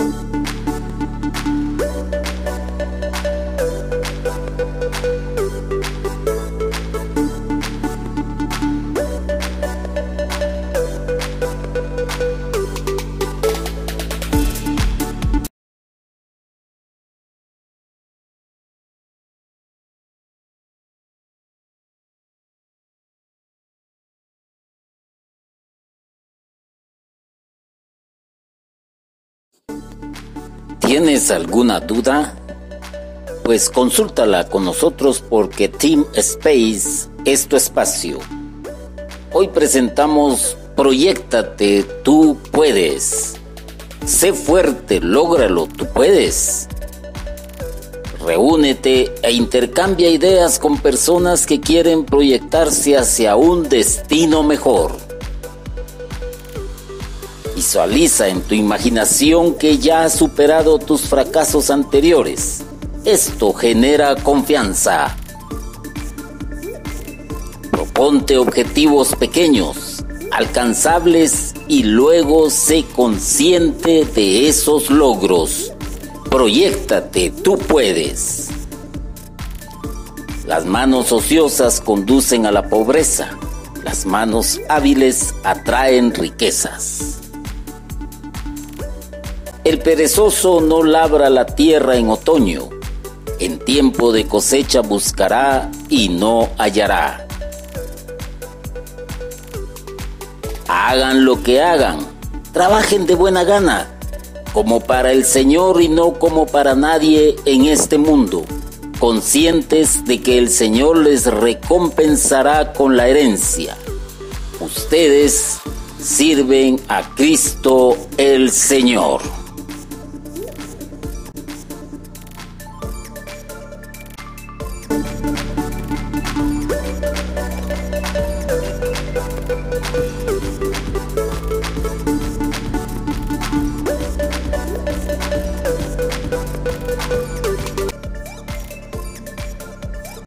Música ¿Tienes alguna duda? Pues consúltala con nosotros porque Team Space es tu espacio. Hoy presentamos Proyectate, tú puedes. Sé fuerte, lógralo, tú puedes. Reúnete e intercambia ideas con personas que quieren proyectarse hacia un destino mejor. Visualiza en tu imaginación que ya has superado tus fracasos anteriores. Esto genera confianza. Proponte objetivos pequeños, alcanzables y luego sé consciente de esos logros. Proyéctate, tú puedes. Las manos ociosas conducen a la pobreza. Las manos hábiles atraen riquezas. El perezoso no labra la tierra en otoño, en tiempo de cosecha buscará y no hallará. Hagan lo que hagan, trabajen de buena gana, como para el Señor y no como para nadie en este mundo, conscientes de que el Señor les recompensará con la herencia. Ustedes sirven a Cristo el Señor.